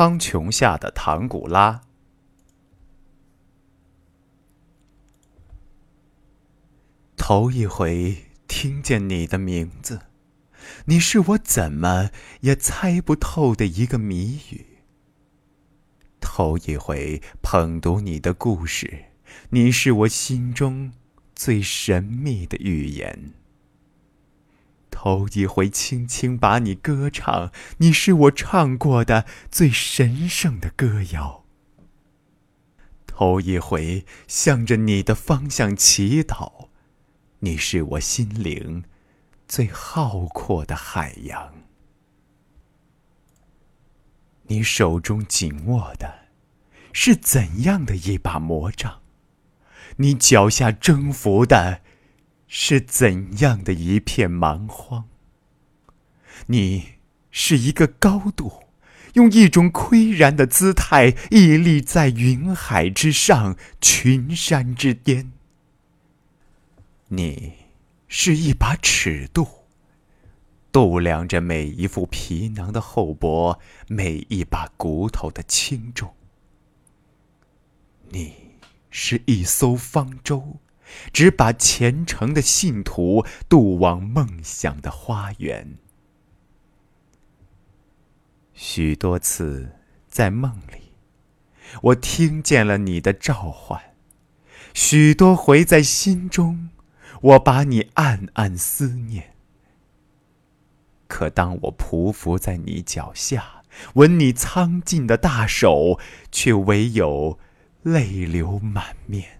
苍穹下的唐古拉。头一回听见你的名字，你是我怎么也猜不透的一个谜语。头一回捧读你的故事，你是我心中最神秘的预言。头一回轻轻把你歌唱，你是我唱过的最神圣的歌谣。头一回向着你的方向祈祷，你是我心灵最浩阔的海洋。你手中紧握的，是怎样的一把魔杖？你脚下征服的？是怎样的一片蛮荒？你是一个高度，用一种岿然的姿态屹立在云海之上、群山之巅。你是一把尺度，度量着每一副皮囊的厚薄，每一把骨头的轻重。你是一艘方舟。只把虔诚的信徒渡往梦想的花园。许多次在梦里，我听见了你的召唤；许多回在心中，我把你暗暗思念。可当我匍匐在你脚下，吻你苍劲的大手，却唯有泪流满面。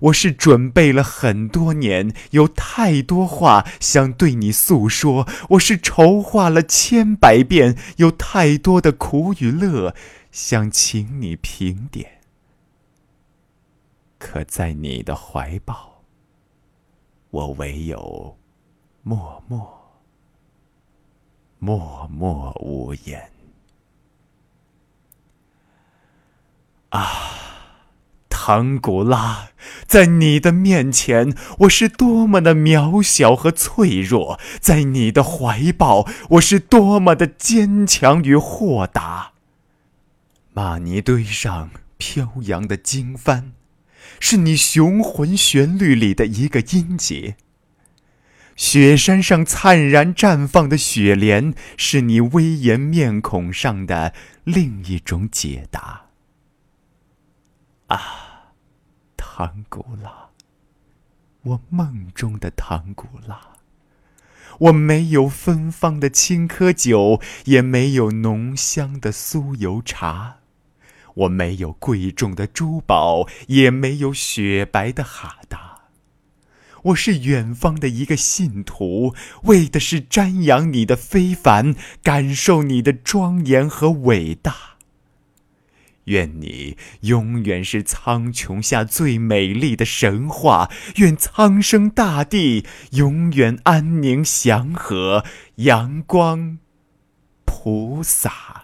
我是准备了很多年，有太多话想对你诉说。我是筹划了千百遍，有太多的苦与乐想请你评点。可在你的怀抱，我唯有默默、默默无言。啊！唐古拉，在你的面前，我是多么的渺小和脆弱；在你的怀抱，我是多么的坚强与豁达。玛尼堆上飘扬的经幡，是你雄浑旋律里的一个音节；雪山上灿然绽放的雪莲，是你威严面孔上的另一种解答。啊！唐古拉，我梦中的唐古拉。我没有芬芳的青稞酒，也没有浓香的酥油茶。我没有贵重的珠宝，也没有雪白的哈达。我是远方的一个信徒，为的是瞻仰你的非凡，感受你的庄严和伟大。愿你永远是苍穹下最美丽的神话，愿苍生大地永远安宁祥和，阳光普洒。